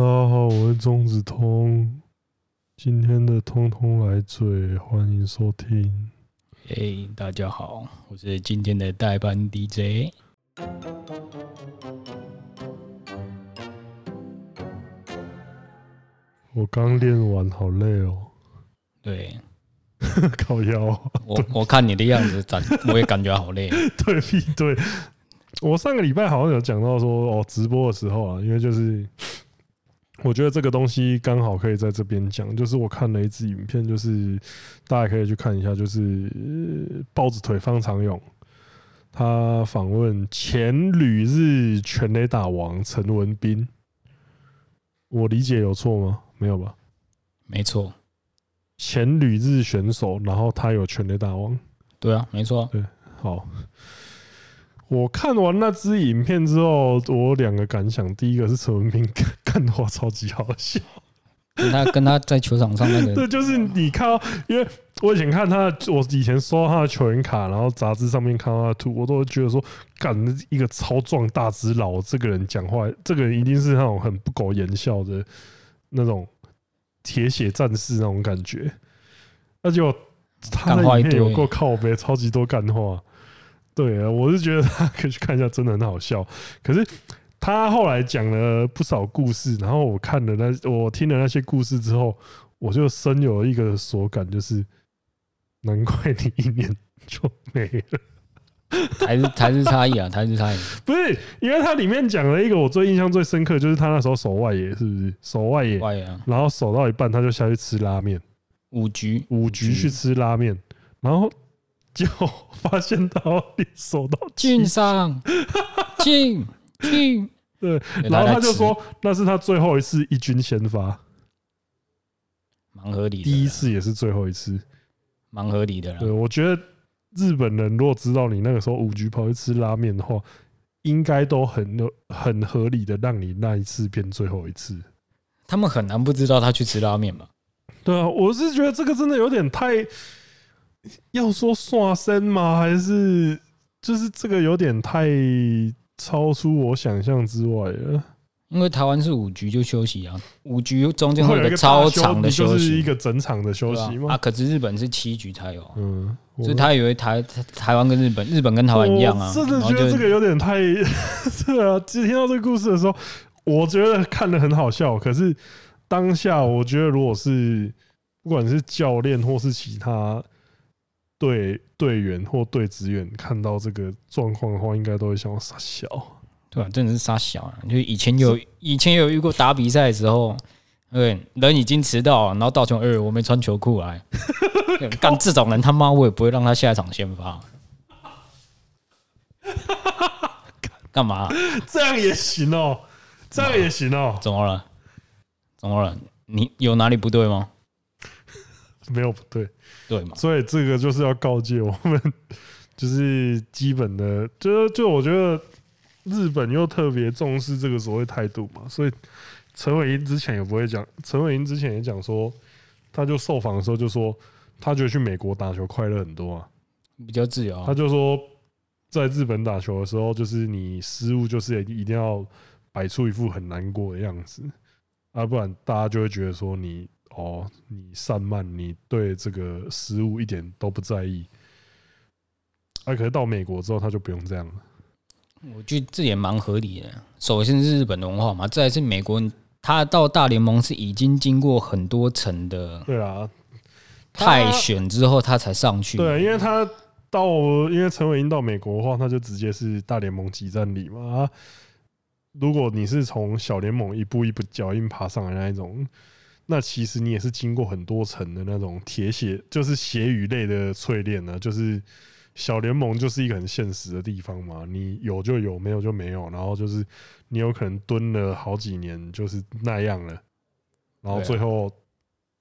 大家好，我是中子通，今天的通通来嘴，欢迎收听。嘿，大家好，我是今天的代班 DJ。我刚练完，好累哦。对，靠腰。我我看你的样子，感我也感觉好累。对对，我上个礼拜好像有讲到说，哦，直播的时候啊，因为就是。我觉得这个东西刚好可以在这边讲，就是我看了一支影片，就是大家可以去看一下，就是豹子腿方长勇，他访问前旅日全垒打王陈文斌，我理解有错吗？没有吧？没错，前旅日选手，然后他有全垒打王，对啊，没错，对，好。我看完那支影片之后，我有两个感想。第一个是陈文彬干话超级好笑，跟他跟他在球场上那个，对，就是你看到，因为我以前看他，我以前收到他的球员卡，然后杂志上面看到他的图，我都觉得说，干一个超壮大只佬，这个人讲话，这个人一定是那种很不苟言笑的那种铁血战士那种感觉。那就他的影片有够靠背，超级多干话。对啊，我是觉得他可以去看一下，真的很好笑。可是他后来讲了不少故事，然后我看了那，我听了那些故事之后，我就深有一个所感，就是难怪你一年就没了。台是台是差异啊，台是差异 不是，因为他里面讲了一个我最印象最深刻，就是他那时候守外野，是不是守外野？外野啊，然后守到一半，他就下去吃拉面，五局五局去吃拉面，然后。就发现到你手到 俊上，俊俊对，然后他就说那是他最后一次一军先发，蛮合理的。第一次也是最后一次，蛮合理的。对，我觉得日本人如果知道你那个时候五局跑去吃拉面的话，应该都很很合理的让你那一次变最后一次。他们很难不知道他去吃拉面吧？对啊，我是觉得这个真的有点太。要说刷身吗？还是就是这个有点太超出我想象之外了。因为台湾是五局就休息啊，五局中间会有一个超长的休息，就是一个整场的休息嘛。啊，可是日本是七局才有。嗯，所以他以为台台湾跟日本，日本跟台湾一样啊。真的觉得这个有点太…… 对啊，其实听到这个故事的时候，我觉得看的很好笑。可是当下，我觉得如果是不管是教练或是其他。队队员或队职员看到这个状况的话，应该都会想要杀小，对啊？真的是杀小啊！就以前有以前有遇过打比赛的时候，对，人已经迟到了，然后道琼二，我没穿球裤来，干这种人他妈我也不会让他下场先发。干嘛？这样也行哦，这样也行哦。怎么了？怎么了？你有哪里不对吗？没有不对。对嘛？所以这个就是要告诫我们，就是基本的，就就我觉得日本又特别重视这个所谓态度嘛。所以陈伟英之前也不会讲，陈伟英之前也讲说，他就受访的时候就说，他觉得去美国打球快乐很多啊，比较自由。他就说，在日本打球的时候，就是你失误就是一定要摆出一副很难过的样子，啊，不然大家就会觉得说你。哦，你散漫，你对这个食物一点都不在意。哎，可是到美国之后，他就不用这样了。我觉得这也蛮合理的。首先是日本的文化嘛，再来是美国，他到大联盟是已经经过很多层的，对啊，泰选之后他才上去。对，因为他到，因为陈伟英到美国的话，他就直接是大联盟集战力嘛。如果你是从小联盟一步一步脚印爬上来那一种。那其实你也是经过很多层的那种铁血，就是血与泪的淬炼呢。就是小联盟就是一个很现实的地方嘛，你有就有，没有就没有。然后就是你有可能蹲了好几年，就是那样了。然后最后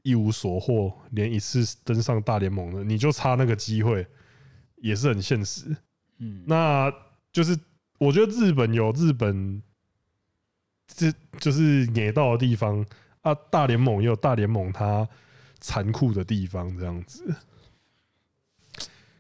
一无所获，连一次登上大联盟的，你就差那个机会，也是很现实。嗯，那就是我觉得日本有日本，这就是野到的地方。啊，大联盟也有大联盟它残酷的地方，这样子。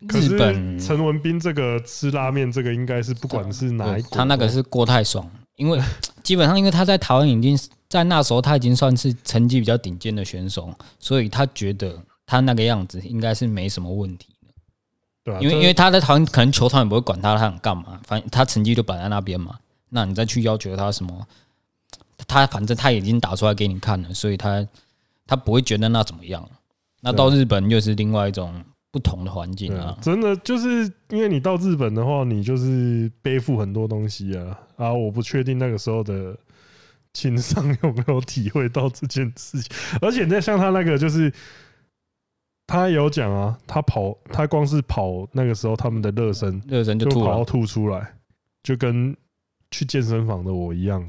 可是陈文斌这个吃拉面，这个应该是不管是哪一国，他那个是过太爽，因为 基本上因为他在台湾已经在那时候他已经算是成绩比较顶尖的选手，所以他觉得他那个样子应该是没什么问题的。对啊，因为因为他的团可能球团也不会管他，他想干嘛，反正他成绩就摆在那边嘛。那你再去要求他什么？他反正他已经打出来给你看了，所以他他不会觉得那怎么样。那到日本又是另外一种不同的环境啊！真的就是因为你到日本的话，你就是背负很多东西啊啊！我不确定那个时候的。情商有没有体会到这件事情？而且那像他那个，就是他有讲啊，他跑，他光是跑那个时候他们的热身，热身就吐了，吐出来，就跟去健身房的我一样。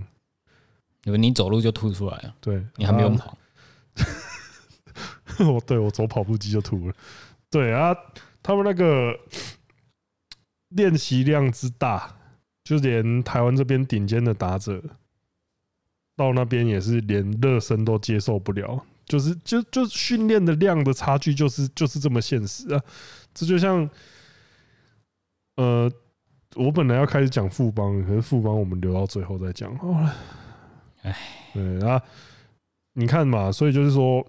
因为你走路就吐出来了，对，你还没有跑。我对我走跑步机就吐了。对啊，他们那个练习量之大，就连台湾这边顶尖的打者。到那边也是连热身都接受不了，就是就就训练的量的差距就是就是这么现实啊！这就像，呃，我本来要开始讲富邦，可是富邦我们留到最后再讲好了。哎，对啊，你看嘛，所以就是说，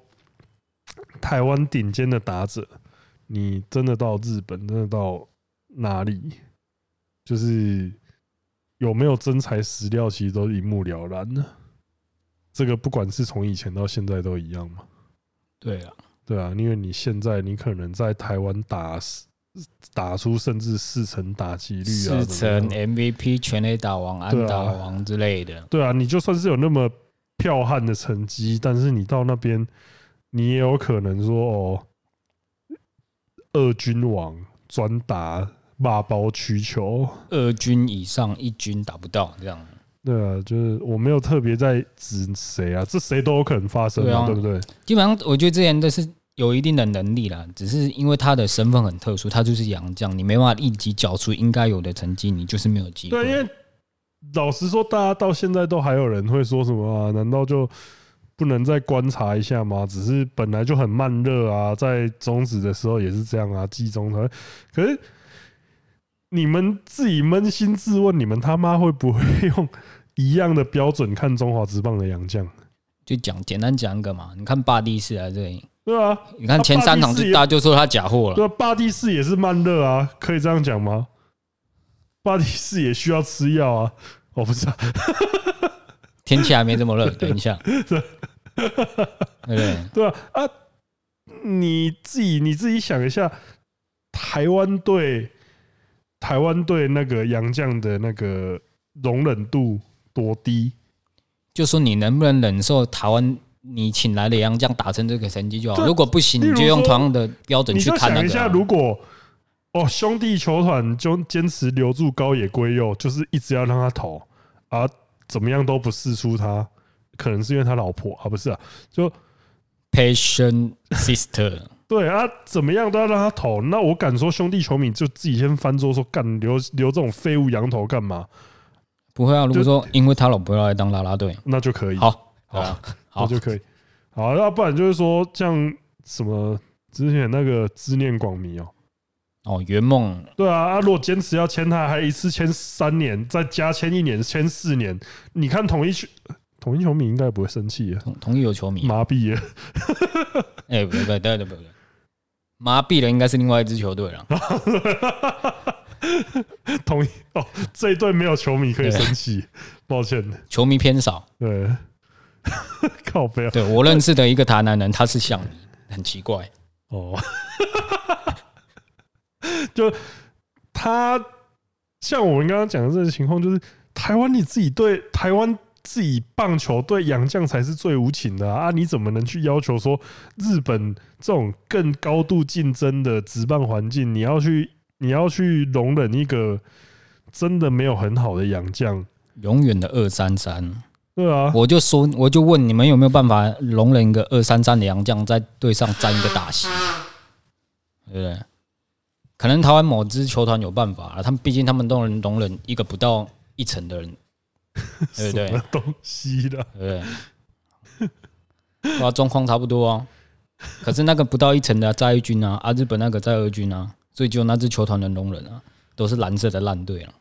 台湾顶尖的打者，你真的到日本，真的到哪里，就是有没有真材实料，其实都一目了然呢。这个不管是从以前到现在都一样嘛？对啊，对啊，因为你现在你可能在台湾打打出甚至四成打击率啊，四成 MVP 全垒打王、安打王之类的。对啊，你就算是有那么彪悍的成绩，但是你到那边，你也有可能说哦，二军王专打骂包曲球，二军以上一军打不到这样。对啊，就是我没有特别在指谁啊，这谁都有可能发生，对，啊、对不对？基本上，我觉得之前都是有一定的能力啦，只是因为他的身份很特殊，他就是洋将，你没办法立即缴出应该有的成绩，你就是没有机会。对，因为老实说，大家到现在都还有人会说什么啊？难道就不能再观察一下吗？只是本来就很慢热啊，在中止的时候也是这样啊，季中他可是。你们自己扪心自问，你们他妈会不会用一样的标准看中华职棒的洋将？就讲简单讲一个嘛，你看巴蒂士啊，这里对啊，你看前三场就大家就说他假货了。对，巴蒂斯也是慢热啊，可以这样讲吗？巴蒂斯也需要吃药啊，我不知道，天气还没这么热，等一下，对对对啊啊！你自己你自己想一下，台湾队。台湾队那个杨将的那个容忍度多低？就说你能不能忍受台湾你请来的洋将打成这个成绩就好。如果不行，你就用同样的标准去看那个。你就想一下，如果哦兄弟球团就坚持留住高野圭佑，就是一直要让他投啊，怎么样都不释出他，可能是因为他老婆啊，不是啊，就 patient sister。对啊，怎么样都要让他投。那我敢说，兄弟球迷就自己先翻桌说，干留留这种废物羊头干嘛？不会啊，如果说因为他老婆要来当啦啦队，那就可以。好，好，好就可以。好，要不然就是说，像什么之前那个执念广迷哦，哦，圆梦。对啊，啊，如果坚持要签他，还一次签三年，再加签一年，签四年。你看统一球，统一球迷应该不会生气啊。统一有球迷麻痹了。哎，不对，对，对，不，对。麻痹的应该是另外一支球队了。统一哦，这一队没有球迷可以生气，抱歉，球迷偏少。对，靠北。对，我认识的一个台南人，他是像你，很奇怪哦。就他像我们刚刚讲的这个情况，就是台湾你自己对台湾。自己棒球对洋将才是最无情的啊，啊！你怎么能去要求说日本这种更高度竞争的职棒环境，你要去你要去容忍一个真的没有很好的洋将，永远的二三三？对啊，我就说，我就问你们有没有办法容忍一个二三三的洋将在队上沾一个大席？对不对？可能台湾某支球团有办法啊，他们毕竟他们都能容忍一个不到一层的人。对不对？东西的，对不对？哇，状况差不多啊。可是那个不到一层的在一军啊，啊，日本那个在二军啊，所以就那支球团能容忍啊，都是蓝色的烂队啊。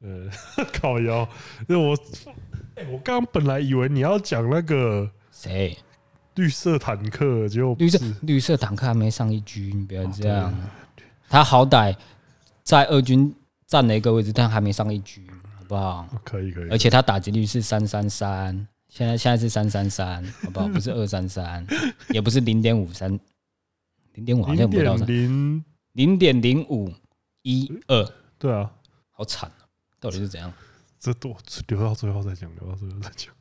呃，烤腰，那我哎，我刚刚本来以为你要讲那个谁绿色坦克，结果绿色绿色坦克还没上一局，你不要这样。他好歹在二军占了一个位置，但还没上一局，好不好？可以可以。而且他打击率是三三三，现在现在是三三三，好不好？不是二三三，也不是零点五三，零点五好像不到零零点零五一二。对啊，好惨啊！到底是怎样？这多留到最后再讲，留到最后再讲。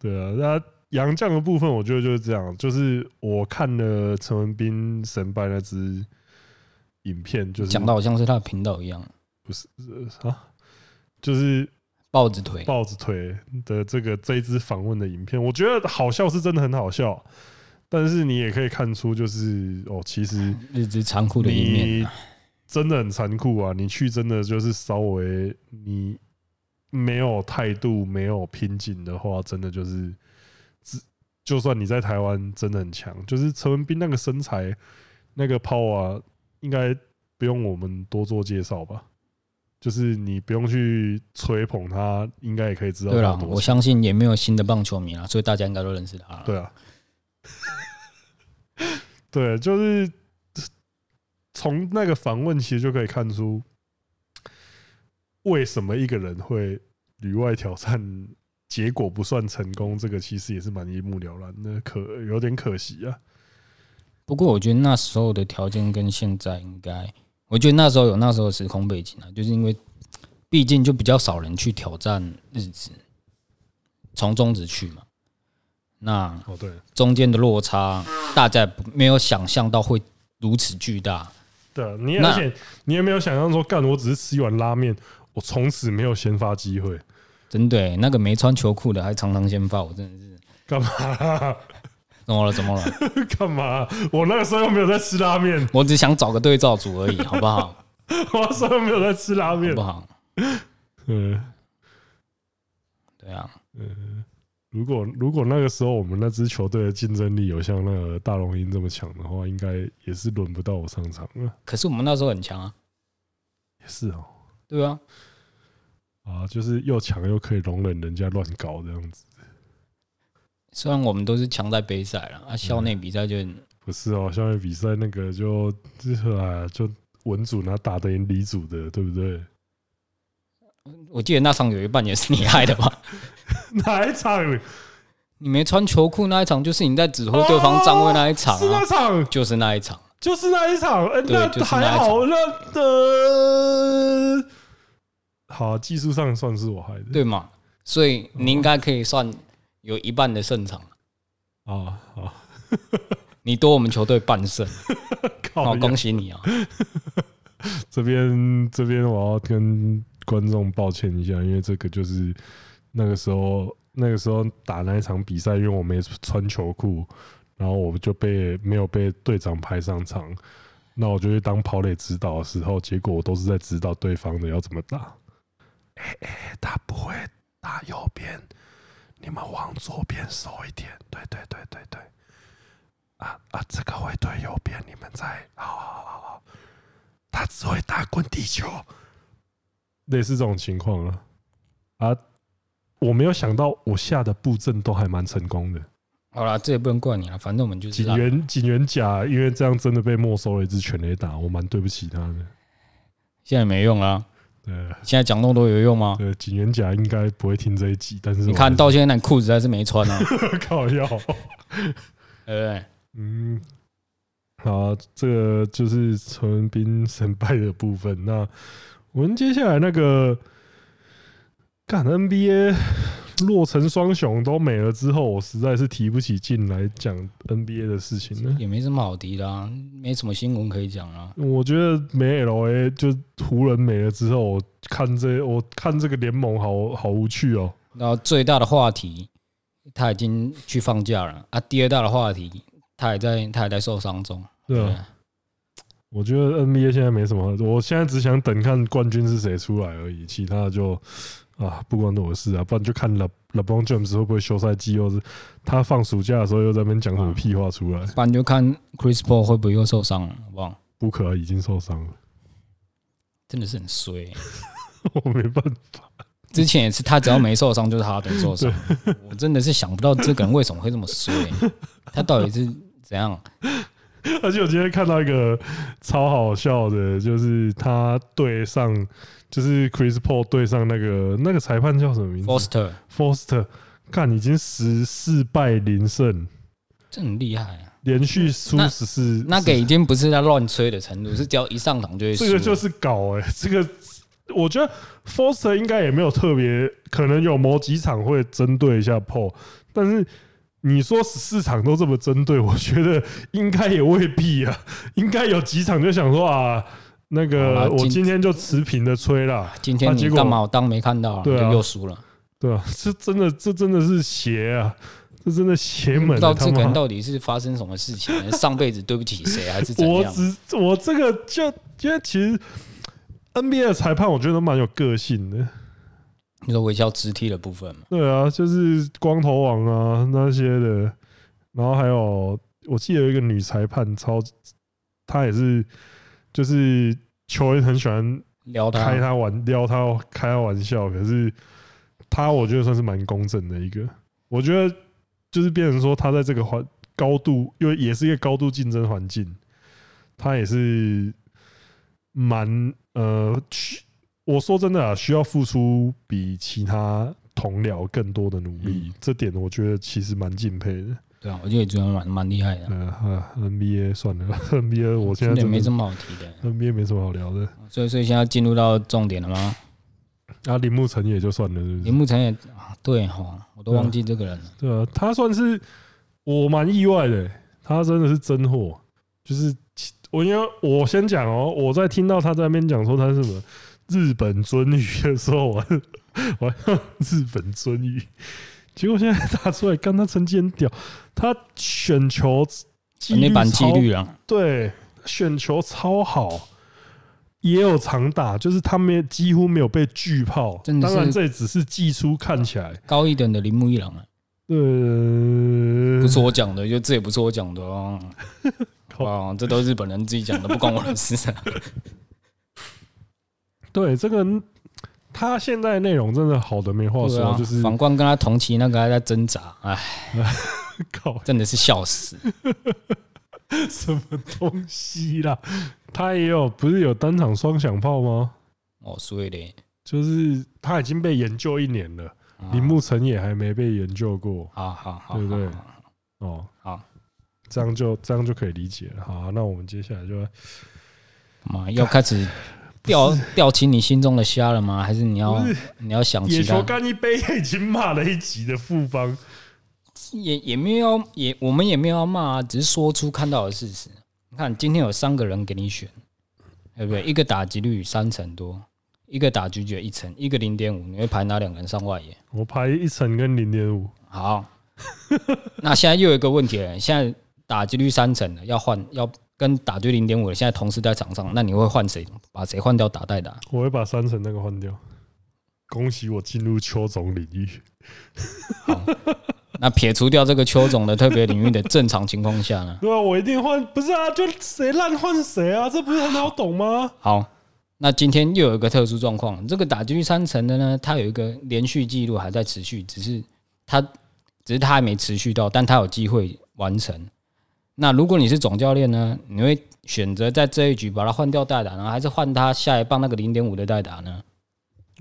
对啊，那杨绛的部分，我觉得就是这样。就是我看了陈文斌神败那支影片，就是讲的好像是他的频道一样。不是啊，就是豹子腿，豹子腿的这个这一支访问的影片，我觉得好笑是真的很好笑。但是你也可以看出，就是哦，其实日子残酷的一面，真的很残酷啊！你去真的就是稍微你。没有态度，没有拼劲的话，真的就是，就算你在台湾真的很强，就是陈文斌那个身材、那个 power，应该不用我们多做介绍吧？就是你不用去吹捧他，应该也可以知道。对了，我相信也没有新的棒球迷啊，所以大家应该都认识他。对啊，对，就是从那个访问其实就可以看出。为什么一个人会旅外挑战，结果不算成功？这个其实也是蛮一目了然的，可有点可惜啊。不过我觉得那时候的条件跟现在应该，我觉得那时候有那时候的时空背景啊，就是因为毕竟就比较少人去挑战日子，从中职去嘛。那哦对，中间的落差，大家没有想象到会如此巨大。对啊，你而且你也没有想象说，干我只是吃一碗拉面。我从此没有先发机会，真的，那个没穿球裤的还常常先发，我真的是干嘛？怎么了？怎么了？干嘛？我那个时候又没有在吃拉面，我只想找个对照组而已，好不好？我那时候又没有在吃拉面，好不好？嗯，对啊，嗯，如果如果那个时候我们那支球队的竞争力有像那个大龙鹰这么强的话，应该也是轮不到我上场了。可是我们那时候很强啊，也是哦。对啊，啊，就是又强又可以容忍人家乱搞这样子。虽然我们都是强在杯赛了，啊，校内比赛就不是哦，校内比赛那个就就是啊，就文组拿打得赢理组的，对不对？我记得那场有一半也是你害的吧？哪一场？你没穿球裤那一场，就是你在指挥对方站位那一场，啊，是那场，就是那一场，就是那一场。欸、对，就是那。还好，那的。好、啊，技术上算是我害的，对嘛？所以你应该可以算有一半的胜场啊！好，你多我们球队半胜，好，恭喜你啊！这边这边我要跟观众抱歉一下，因为这个就是那个时候那个时候打那一场比赛，因为我没穿球裤，然后我就被没有被队长派上场，那我就去当跑垒指导的时候，结果我都是在指导对方的要怎么打。哎哎，他不会打右边，你们往左边收一点。对对对对对，啊啊，这个会对右边，你们再好好好好。他只会打滚地球，类似这种情况了。啊，我没有想到我下的布阵都还蛮成功的。好啦，这也不能怪你了，反正我们就是警员警员甲，因为这样真的被没收了一支全雷打，我蛮对不起他的。现在没用了。对，现在讲那么多有用吗？对，警员甲应该不会听这一集，但是你看到现在那裤子还是没穿啊，靠药，对，嗯，好，这个就是陈文斌神败的部分。那我们接下来那个干 NBA。洛城双雄都没了之后，我实在是提不起劲来讲 NBA 的事情了。也没什么好提的啊，没什么新闻可以讲啊。我觉得没 LA 就湖人没了之后，我看这我看这个联盟好好无趣哦。然后最大的话题，他已经去放假了啊。第二大的话题，他还在他还在受伤中。对啊，我觉得 NBA 现在没什么，我现在只想等看冠军是谁出来而已，其他的就。啊，不关我的事啊，不然就看了 LeBron James 会不会休赛季，又是他放暑假的时候又在那边讲什么屁话出来。不然就看 Chris Paul 会不会又受伤了，好不好？不可已经受伤了，真的是很衰、欸。我没办法，之前也是，他只要没受伤，就是哈登受伤。我真的是想不到这个人为什么会这么衰，他到底是怎样？而且我今天看到一个超好笑的，就是他对上，就是 Chris Paul 对上那个那个裁判叫什么名字？Foster，Foster，看已经十四败零胜，这很厉害啊！连续输十四，那个已经不是在乱吹的程度，是只要一上场就会。这个就是搞哎，这个我觉得 Foster 应该也没有特别，可能有某几场会针对一下 Paul，但是。你说十四场都这么针对，我觉得应该也未必啊，应该有几场就想说啊，那个我今天就持平的吹了。今天你干嘛？我当没看到，对又输了。对啊，这真的，这真的是邪啊！这真的邪门。不知道这个人到底是发生什么事情？上辈子对不起谁，还是怎样？我只我这个就因为其实 NBA 的裁判，我觉得蛮有个性的。你说微笑肢体的部分嘛？对啊，就是光头王啊那些的，然后还有我记得有一个女裁判超，她也是，就是球员很喜欢撩她，开她玩撩她开她玩笑，可是她我觉得算是蛮公正的一个，我觉得就是变成说她在这个环高度，因为也是一个高度竞争环境，她也是蛮呃去。我说真的啊，需要付出比其他同僚更多的努力，这点我觉得其实蛮敬佩的。对啊，我觉得也觉得蛮蛮厉害的。嗯，NBA 算了，NBA 我现在没什么好提的，NBA 没什么好聊的。所以，所以现在进入到重点了吗？啊，铃木诚也就算了，是不是？铃木诚也啊，对哈，我都忘记这个人了。对啊，他算是我蛮意外的，他真的是真货。就是我因为我先讲哦，我在听到他在那边讲说他是什么。日本尊鱼的时候，我我用日本尊鱼，结果现在打出来，看他成绩很屌，他选球那版几率啊，对，选球超好，也有长打，就是他们几乎没有被巨炮。当然，这只是技术看起来高一点的铃木一郎啊。呃，不是我讲的，就这也不是我讲的哦。啊，这都是日本人自己讲的，不关我的事。对这个，他现在内容真的好的没话说，就是反观跟他同期那个还在挣扎，哎，靠，真的是笑死！什么东西啦？他也有不是有单场双响炮吗？哦，所以嘞，就是他已经被研究一年了，铃木成也还没被研究过，好好好，对不对？哦，好，这样就这样就可以理解了。好，那我们接下来就嘛要开始。吊吊起你心中的虾了吗？还是你要你要想起来？野球干一杯已经骂了一集的复方，也也没有也我们也没有要骂啊，只是说出看到的事实。你看今天有三个人给你选，对不对？一个打击率三成多，一个打击率一成，一个零点五，你会排哪两个人上外野？我排一成跟零点五。好，那现在又有一个问题了，现在打击率三成的要换要。跟打对零点五的现在同时在场上，那你会换谁？把谁换掉打代打？我会把三层那个换掉。恭喜我进入邱总领域。好，那撇除掉这个邱总的特别领域的正常情况下呢？对啊，我一定换。不是啊，就谁烂换谁啊，这不是很好懂吗？好，那今天又有一个特殊状况，这个打进去三层的呢，他有一个连续记录还在持续，只是他只是他还没持续到，但他有机会完成。那如果你是总教练呢？你会选择在这一局把他换掉代打呢，还是换他下一棒那个零点五的代打呢？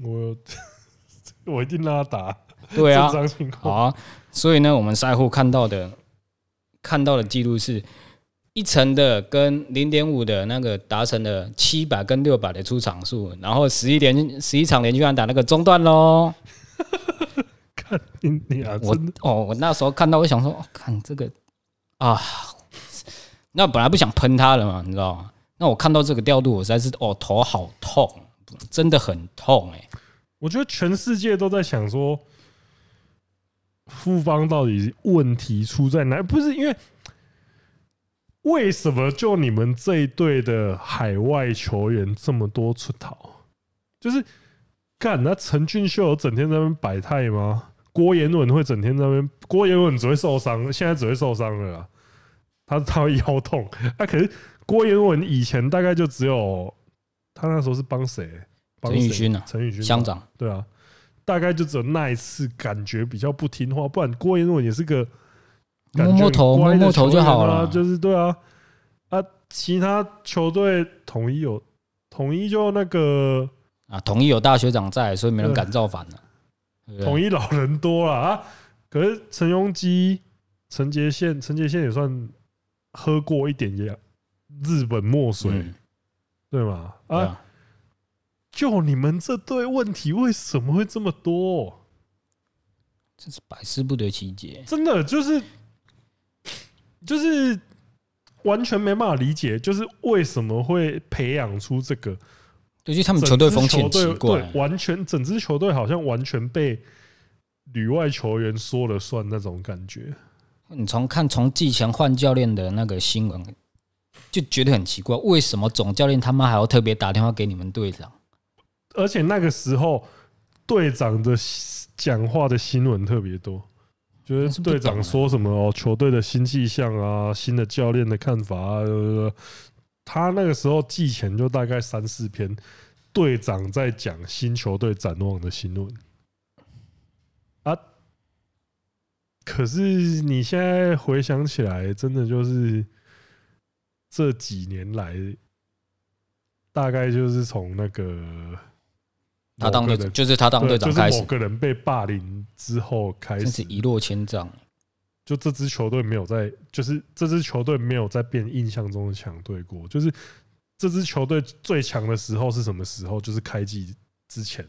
我 我一定让他打。对啊，好啊。所以呢，我们赛后看到的看到的记录是一层的跟零点五的那个达成了七百跟六百的出场数，然后十一连十一场连续安打那个中断喽。看你啊，我哦，我那时候看到我想说，看这个啊。那本来不想喷他了嘛，你知道吗？那我看到这个调度，我实在是哦，头好痛，真的很痛哎、我觉得全世界都在想说，富邦到底问题出在哪？不是因为为什么就你们这一队的海外球员这么多出逃？就是干那陈俊秀整天在那边摆态吗？郭严文会整天在那边？郭严文只会受伤，现在只会受伤了啦。他他会腰痛，那、啊、可是郭严文以前大概就只有他那时候是帮谁？陈宇勋啊，陈宇勋乡长，对啊，大概就只有那一次感觉比较不听话，不然郭彦文也是个摸摸头摸摸头就好了，就是对啊。啊，其他球队统一有统一就那个啊，统一有大学长在，所以没人敢造反了。统一老人多了啊，可是陈庸基、陈杰宪、陈杰宪也算喝过一点也日本墨水，嗯、对吗？啊，啊就你们这队问题为什么会这么多？真是百思不得其解，真的就是就是完全没办法理解，就是为什么会培养出这个。尤其他们球队风气奇怪，对，完全整支球队好像完全被旅外球员说了算那种感觉。你从看从季前换教练的那个新闻，就觉得很奇怪，为什么总教练他妈还要特别打电话给你们队长？而且那个时候队长的讲话的新闻特别多，就是队长说什么哦，球队的新气象啊，新的教练的看法啊。他那个时候季前就大概三四篇，队长在讲新球队展望的新闻啊。可是你现在回想起来，真的就是这几年来，大概就是从那个他当队长，就是他当队长开始，某个人被霸凌之后开始一落千丈。就这支球队没有在，就是这支球队没有在变印象中的强队过。就是这支球队最强的时候是什么时候？就是开季之前，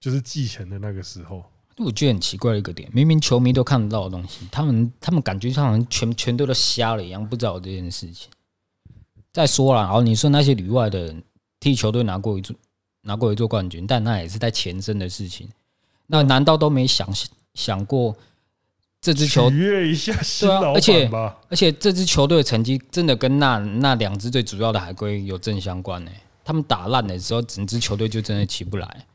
就是季前的那个时候。我觉得很奇怪的一个点，明明球迷都看得到的东西，他们他们感觉好像全全队都瞎了一样，不知道这件事情。再说了，然后你说那些旅外的人替球队拿过一座拿过一座冠军，但那也是在前身的事情。那难道都没想想过？这支球队一下新老板吧，而且而且这支球队的成绩真的跟那那两支最主要的海归有正相关呢。他们打烂的时候，整支球队就真的起不来。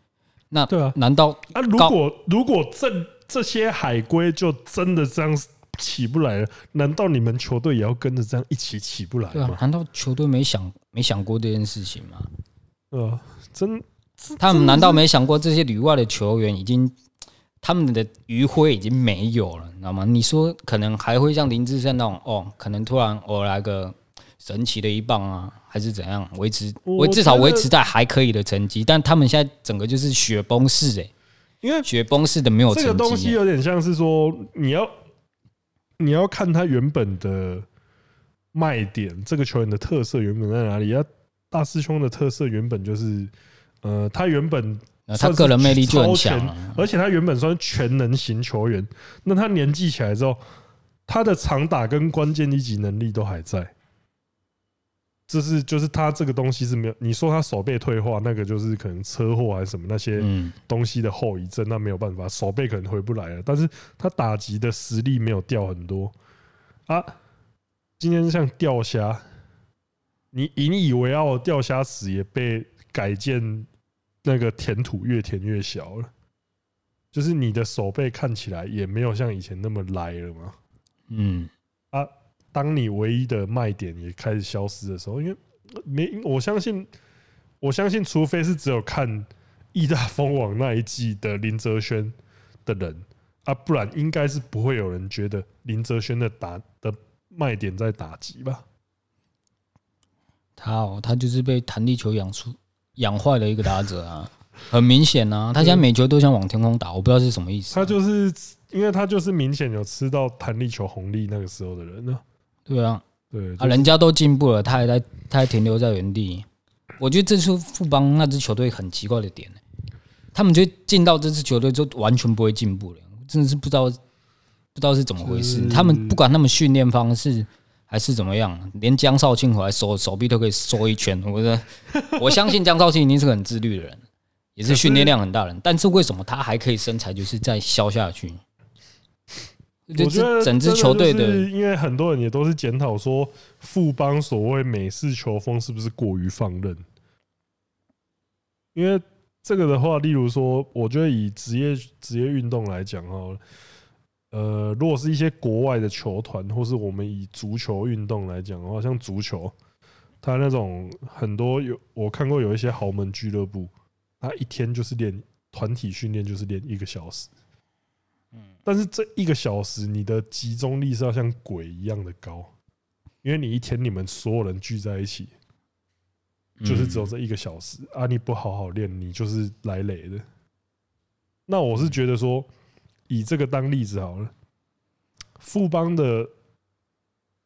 那对啊，难道啊？如果如果这这些海龟就真的这样起不来了，难道你们球队也要跟着这样一起起不来吗？难道球队没想没想过这件事情吗？呃，真，他们难道没想过这些旅外的球员已经？他们的余晖已经没有了，你知道吗？你说可能还会像林志胜那种哦，可能突然我来个神奇的一棒啊，还是怎样维持？维至少维持在还可以的成绩。但他们现在整个就是雪崩式哎，因为雪崩式的没有。这个东西有点像是说，你要你要看他原本的卖点，这个球员的特色原本在哪里？要大师兄的特色原本就是，呃，他原本。他个人魅力就很强，而且他原本算是全能型球员。那他年纪起来之后，他的长打跟关键一级能力都还在。这是就是他这个东西是没有。你说他手背退化，那个就是可能车祸还是什么那些东西的后遗症，那没有办法，手背可能回不来了。但是他打击的实力没有掉很多啊。今天像钓虾，你引以为傲的钓虾池也被改建。那个填土越填越小了，就是你的手背看起来也没有像以前那么来了嘛。嗯，啊，当你唯一的卖点也开始消失的时候，因为没我相信，我相信，除非是只有看义大封王那一季的林哲轩的人啊，不然应该是不会有人觉得林哲轩的打的卖点在打击吧。他哦，他就是被弹力球养出。养坏了一个打者啊，很明显啊，他现在每球都想往天空打，我不知道是什么意思。他就是因为他就是明显有吃到弹力球红利那个时候的人呢。对啊，对啊，人家都进步了，他还在，他还停留在原地。我觉得这次富邦那支球队很奇怪的点，他们就进到这支球队就完全不会进步了，真的是不知道不知道是怎么回事。他们不管他们训练方式。还是怎么样？连江少庆回来手手臂都可以缩一圈。我觉得，我相信江少庆一定是个很自律的人，也是训练量很大的人。但是为什么他还可以身材就是再消下去？我觉得整支球队的，因为很多人也都是检讨说，富邦所谓美式球风是不是过于放任？因为这个的话，例如说，我觉得以职业职业运动来讲哈。呃，如果是一些国外的球团，或是我们以足球运动来讲的话，像足球，他那种很多有我看过有一些豪门俱乐部，他一天就是练团体训练就是练一个小时，嗯，但是这一个小时你的集中力是要像鬼一样的高，因为你一天你们所有人聚在一起，就是只有这一个小时啊，你不好好练，你就是来累的。那我是觉得说，以这个当例子好了，富邦的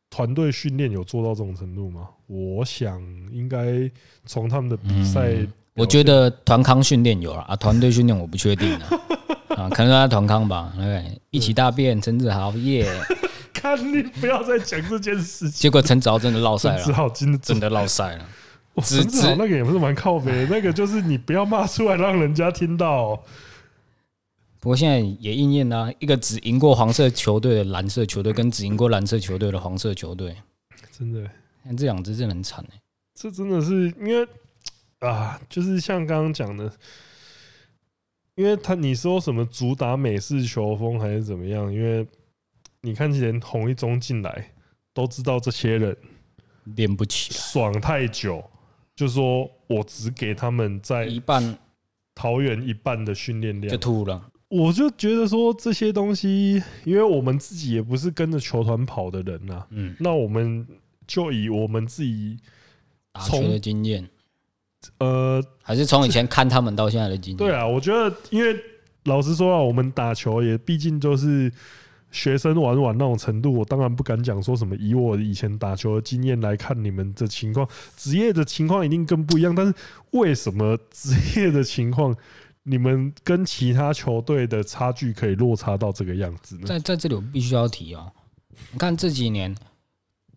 团队训练有做到这种程度吗？我想应该从他们的比赛。我觉得团康训练有了啊，团队训练我不确定了 啊，可能他团康吧。对，一起大便，陈子豪耶！看你不要再讲这件事情。结果陈子豪真的落赛了，陈子豪真的真的落赛了。陈子豪那个也不是蛮靠背，那个就是你不要骂出来，让人家听到。不过现在也应验了，一个只赢过黄色球队的蓝色球队，跟只赢过蓝色球队的黄色球队，真的，看这两支真的很惨哎。这真的是因为。啊，就是像刚刚讲的，因为他你说什么主打美式球风还是怎么样？因为你看，连红一中进来都知道这些人练不起来，爽太久，就说我只给他们在一半桃园一半的训练量就吐了。我就觉得说这些东西，因为我们自己也不是跟着球团跑的人呐，嗯，那我们就以我们自己打球的经验。呃，还是从以前看他们到现在的经验。对啊，我觉得，因为老实说啊，我们打球也毕竟就是学生玩玩那种程度，我当然不敢讲说什么。以我以前打球的经验来看，你们的情况，职业的情况一定更不一样。但是为什么职业的情况，你们跟其他球队的差距可以落差到这个样子呢？在在这里，我必须要提哦，你看这几年。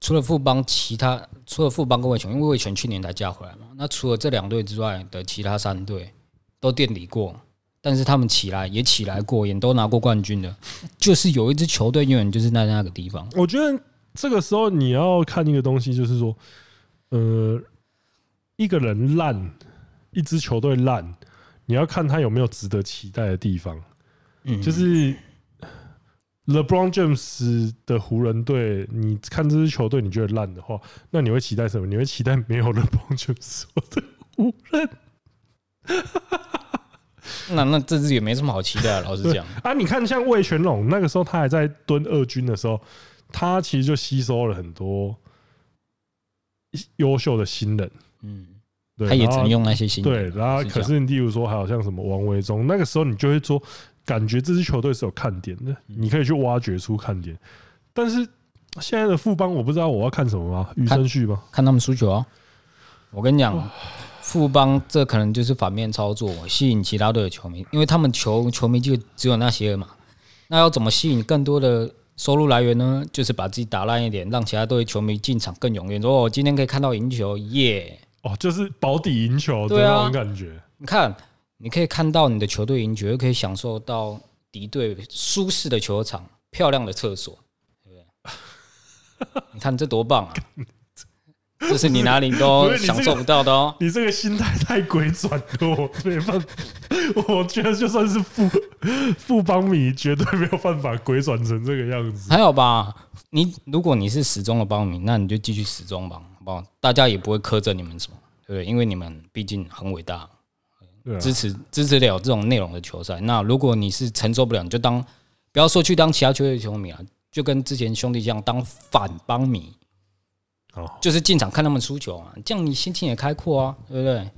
除了富邦，其他除了富邦跟魏全，因为魏全去年才加回来嘛。那除了这两队之外的其他三队都垫底过，但是他们起来也起来过，也都拿过冠军的。就是有一支球队永远就是在那个地方。我觉得这个时候你要看一个东西，就是说，呃，一个人烂，一支球队烂，你要看他有没有值得期待的地方。嗯，就是。LeBron James 的湖人队，你看这支球队，你觉得烂的话，那你会期待什么？你会期待没有 LeBron James 的湖人？那那这支也没什么好期待的，老实讲啊。你看像魏全龙那个时候，他还在蹲二军的时候，他其实就吸收了很多优秀的新人。嗯，对，他也只能用那些新人。对，然后可是你例如说，还有像什么王维忠，那个时候你就会说。感觉这支球队是有看点的，你可以去挖掘出看点。但是现在的富邦，我不知道我要看什么吗？余生旭吗？看他们输球啊！我跟你讲，富邦这可能就是反面操作，吸引其他队的球迷，因为他们球球迷就只有那些嘛。那要怎么吸引更多的收入来源呢？就是把自己打烂一点，让其他队球迷进场更踊跃。说我今天可以看到赢球，耶！哦，就是保底赢球的那种感觉。你看。你可以看到你的球队赢球，又可以享受到敌对舒适的球场、漂亮的厕所，对不对？你看这多棒啊！这是你哪里都 享受不到的哦。你这个心态太鬼转了，我没办法。我觉得就算是富富邦米，绝对没有办法鬼转成这个样子。还有吧？你如果你是始终的邦米，那你就继续始终吧，好不好？大家也不会苛责你们什么，对不对？因为你们毕竟很伟大。支持支持了这种内容的球赛。那如果你是承受不了，你就当不要说去当其他球队的球迷啊，就跟之前兄弟一样当反帮迷。哦，就是进场看他们输球啊，这样你心情也开阔啊，对不对？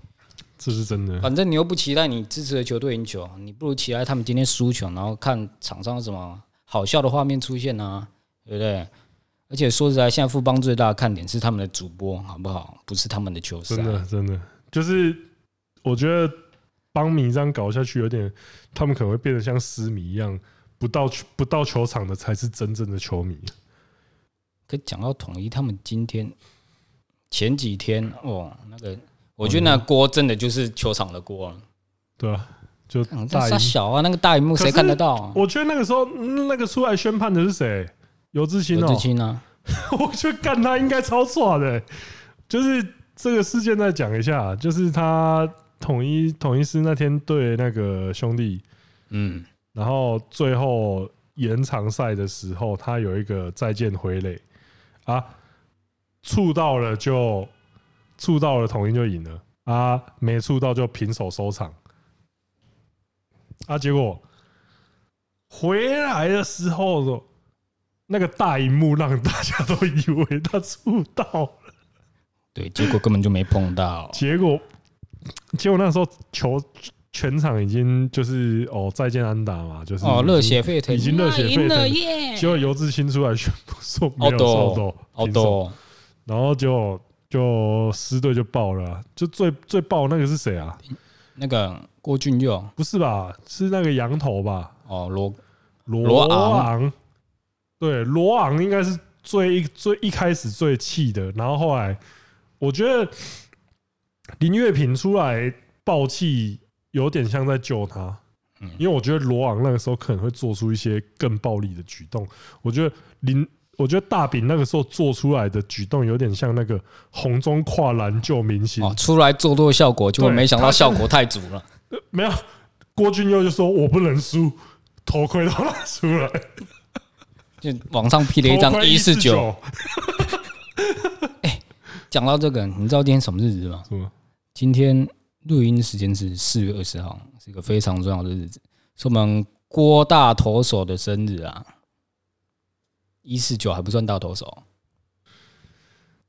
这是真的。反正你又不期待你支持的球队赢球，你不如期待他们今天输球，然后看场上有什么好笑的画面出现啊，对不对？而且说实在，现在富邦最大的看点是他们的主播，好不好？不是他们的球赛。真的，真的，就是我觉得。邦迷这样搞下去，有点，他们可能会变得像私迷一样，不到不到球场的才是真正的球迷。可讲到统一，他们今天前几天哦，那个我觉得那锅真的就是球场的锅了。对啊，就大小啊，那个大荧幕谁看得到？啊我觉得那个时候那个出来宣判的是谁？尤志清哦，尤志清啊，我觉得干他应该超错的。就是这个事件再讲一下，就是他。统一统一是那天对那个兄弟，嗯，然后最后延长赛的时候，他有一个再见回垒啊，触到了就触到了，统一就赢了啊，没触到就平手收场。啊，结果回来的时候，那个大荧幕让大家都以为他触到了，对，结果根本就没碰到。结果，结果那时候球全场已经就是哦再见安打嘛，就是哦热血沸腾，已经热血沸腾。结果尤志清出来宣布说没有收到，好多，然后就就狮队就爆了，就最最爆那个是谁啊？那个郭俊佑不是吧？是那个羊头吧？哦，罗罗昂，对，罗昂应该是最最一开始最气的，然后后来我觉得林月平出来爆气，有点像在救他，因为我觉得罗昂那个时候可能会做出一些更暴力的举动。我觉得林，我觉得大饼那个时候做出来的举动有点像那个红中跨栏救明星，哦出来做做效果，结果没想到效果太足了。没有，郭俊佑就说我不能输。头盔都拿出来，就网上 P 了一张一四九。哎，讲到这个，你知道今天什么日子吗？今天录音时间是四月二十号，是一个非常重要的日子，是我们郭大投手的生日啊！一四九还不算大投手。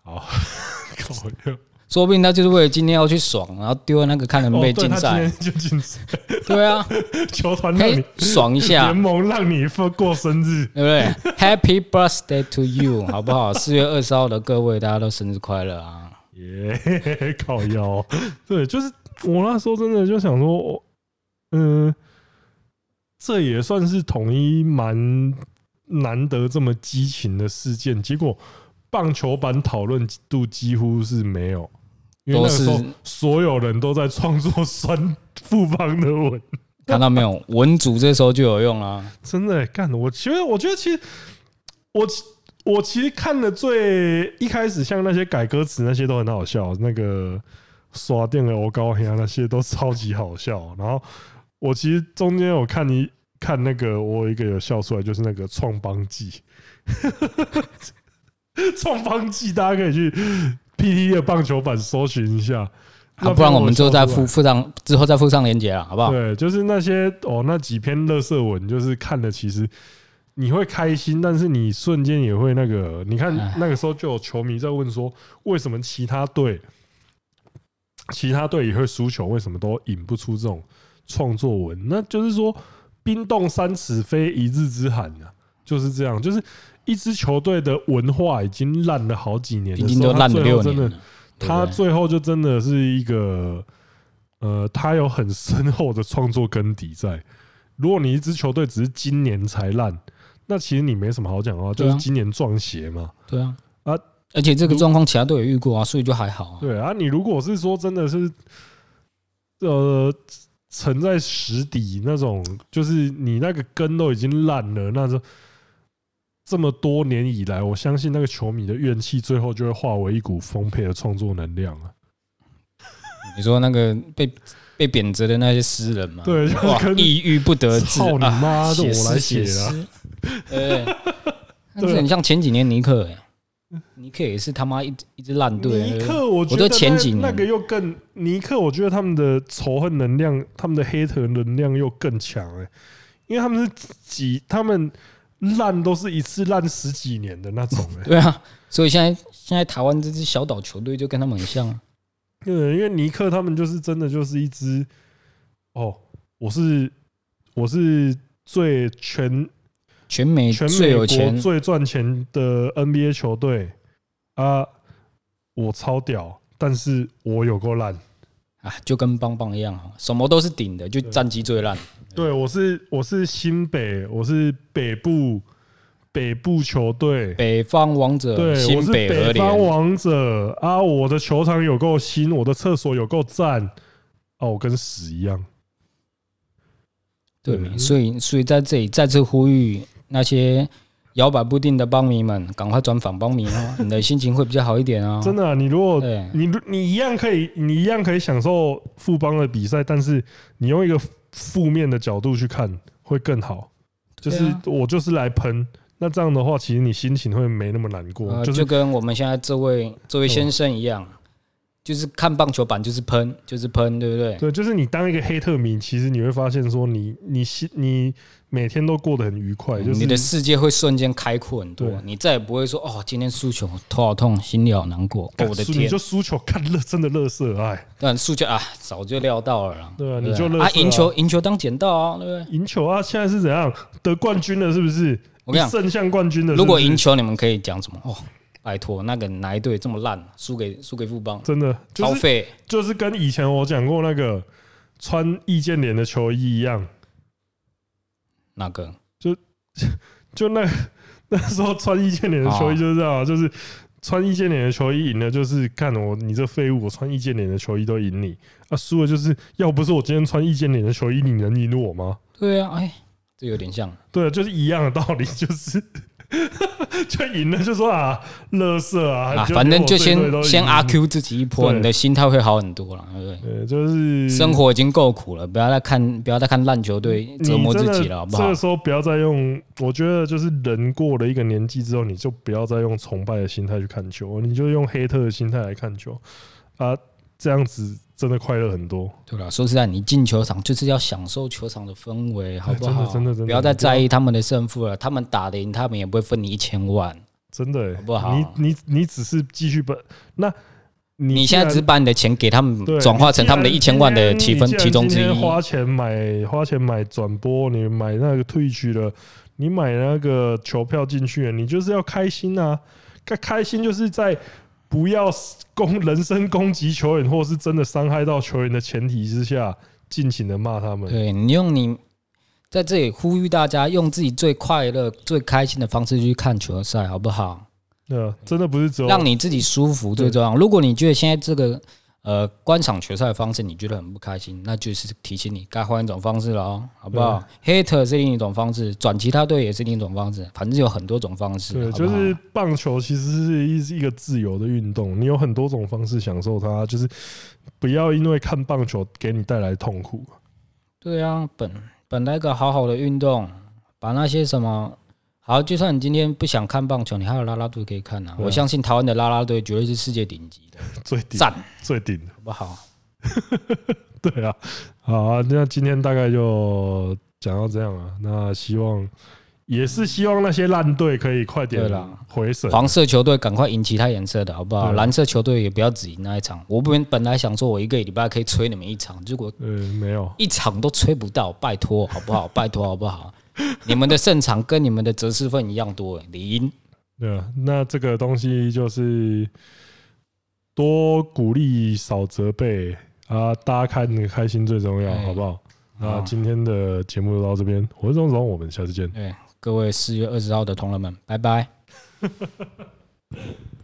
好，说不定他就是为了今天要去爽，然后丢了那个看能不能被禁赛，就禁赛。对啊，球团让你爽一下，联盟让你过生日，对不对？Happy birthday to you，好不好？四月二十号的各位，大家都生日快乐啊！耶，靠腰，对，就是我那时候真的就想说，嗯，这也算是统一蛮难得这么激情的事件，结果棒球版讨论度几乎是没有。因为那个时候所有人都在创作酸复方的文，看到没有？文组这时候就有用啊！真的干的，我其实我觉得，其实我我其实看的最一开始，像那些改歌词那些都很好笑，那个刷电的欧高黑啊那些都超级好笑。然后我其实中间有看你看那个，我一个有笑出来，就是那个创邦记，创邦记，大家可以去。PT 的棒球版搜寻一下，啊，不然我们就再附附上之后再附上链接了，好不好？对，就是那些哦，那几篇乐色文，就是看了其实你会开心，但是你瞬间也会那个，你看那个时候就有球迷在问说，为什么其他队其他队也会输球，为什么都引不出这种创作文？那就是说，冰冻三尺非一日之寒啊，就是这样，就是。一支球队的文化已经烂了好几年，已经都烂了六年了。他最后就真的是一个，呃，他有很深厚的创作根底在。如果你一支球队只是今年才烂，那其实你没什么好讲的话，就是今年撞鞋嘛。对啊，啊，而且这个状况其他队也遇过啊，所以就还好。对啊，你如果是说真的是，呃，沉在石底那种，就是你那个根都已经烂了，那就。这么多年以来，我相信那个球迷的怨气最后就会化为一股丰沛的创作能量啊！你说那个被被贬谪的那些诗人嘛？对，哇，抑郁不得志，操你妈的，我来写的。对，对，很像前几年尼克，尼克也是他妈一一直烂队。尼克，我觉得前几年那个又更尼克，我觉得他们的仇恨能量，他们的黑特能量又更强哎，因为他们是几他们。烂都是一次烂十几年的那种，欸，对啊，所以现在现在台湾这支小岛球队就跟他们很像，对，因为尼克他们就是真的就是一支，哦，我是我是最全全美全美国最赚钱的 NBA 球队。啊，我超屌，但是我有够烂。啊，就跟棒棒一样，什么都是顶的，就战绩最烂。对，我是我是新北，我是北部北部球队，北方王者。对，我是北方王者啊！我的球场有够新，我的厕所有够赞，哦，我跟屎一样。对，所以所以在这里再次呼吁那些摇摆不定的邦迷们，赶快转访邦迷哦，你的心情会比较好一点哦！真的，你如果你你一样可以，你一样可以享受富邦的比赛，但是你用一个。负面的角度去看会更好，就是我就是来喷，那这样的话，其实你心情会没那么难过。就跟我们现在这位这位先生一样，就是看棒球版就是喷，就是喷，对不对？对，就是你当一个黑特迷，其实你会发现说你，你你心你每天都过得很愉快，就是你的世界会瞬间开阔很多，你再也不会说哦，今天输球头好痛，心里好难过。哦、我的天，你就输球看乐，真的乐色哎。但输球啊，早就料到了啦。对啊，你就乐啊，赢球赢球当捡到啊，对不对？赢球啊，现在是怎样得冠军了？是不是？我跟你讲，胜项冠军的。如果赢球，你们可以讲什么？哦。拜托，那个哪一队这么烂，输给输给富邦，真的超废，就是跟以前我讲过那个穿易建联的球衣一样。哪个？就 就那 那时候穿易建联的球衣就是这样，就是穿易建联的球衣赢了，就是看我你这废物，我穿易建联的球衣都赢你啊！输了就是要不是我今天穿易建联的球衣，你能赢我吗？对啊，哎，这有点像，对，就是一样的道理，就是。就赢了，就说啊，乐色啊，啊，反正就先先阿 Q 自己一波，你的心态会好很多了，对不对？对，就是生活已经够苦了，不要再看，不要再看烂球队折磨自己了，好不好？这个时候不要再用，我觉得就是人过了一个年纪之后，你就不要再用崇拜的心态去看球，你就用黑特的心态来看球啊，这样子。真的快乐很多，对了，说实在，你进球场就是要享受球场的氛围，好不好？真的，真的，真的，不要再在意他们的胜负了。他们打得赢，他们也不会分你一千万，真的，好不好？你你你只是继续把那，你现在只把你的钱给他们，转化成他们的一千万的提分其中之一。花钱买花钱买转播，你买那个退区了，你买那个球票进去，你就是要开心啊！开开心就是在。不要攻人身攻击球员，或是真的伤害到球员的前提之下，尽情的骂他们。对，你用你在这里呼吁大家，用自己最快乐、最开心的方式去看球赛，好不好？对啊，真的不是只有让你自己舒服最重要。如果你觉得现在这个。呃，观赏球赛的方式你觉得很不开心，那就是提醒你该换一种方式了哦，好不好？Hater 是另一种方式，转其他队也是另一种方式，反正有很多种方式。对，就是棒球其实是一一个自由的运动，你有很多种方式享受它，就是不要因为看棒球给你带来痛苦。对啊，本本来一个好好的运动，把那些什么。好，就算你今天不想看棒球，你还有啦啦队可以看啊！我相信台湾的啦啦队绝对是世界顶级的，最赞、最顶，好不好？对啊，好啊，那今天大概就讲到这样啊。那希望也是希望那些烂队可以快点回神，黄色球队赶快赢其他颜色的好不好？蓝色球队也不要只赢那一场。我本本来想说我一个礼拜可以吹你们一场，结果嗯没有一场都吹不到，拜托好不好？拜托好不好？你们的胜场跟你们的折失分一样多，零。对啊，那这个东西就是多鼓励，少责备啊，大家看你开心最重要，好不好？那今天的节目就到这边，我是钟总，我们下次见。对，各位四月二十号的同仁们，拜拜。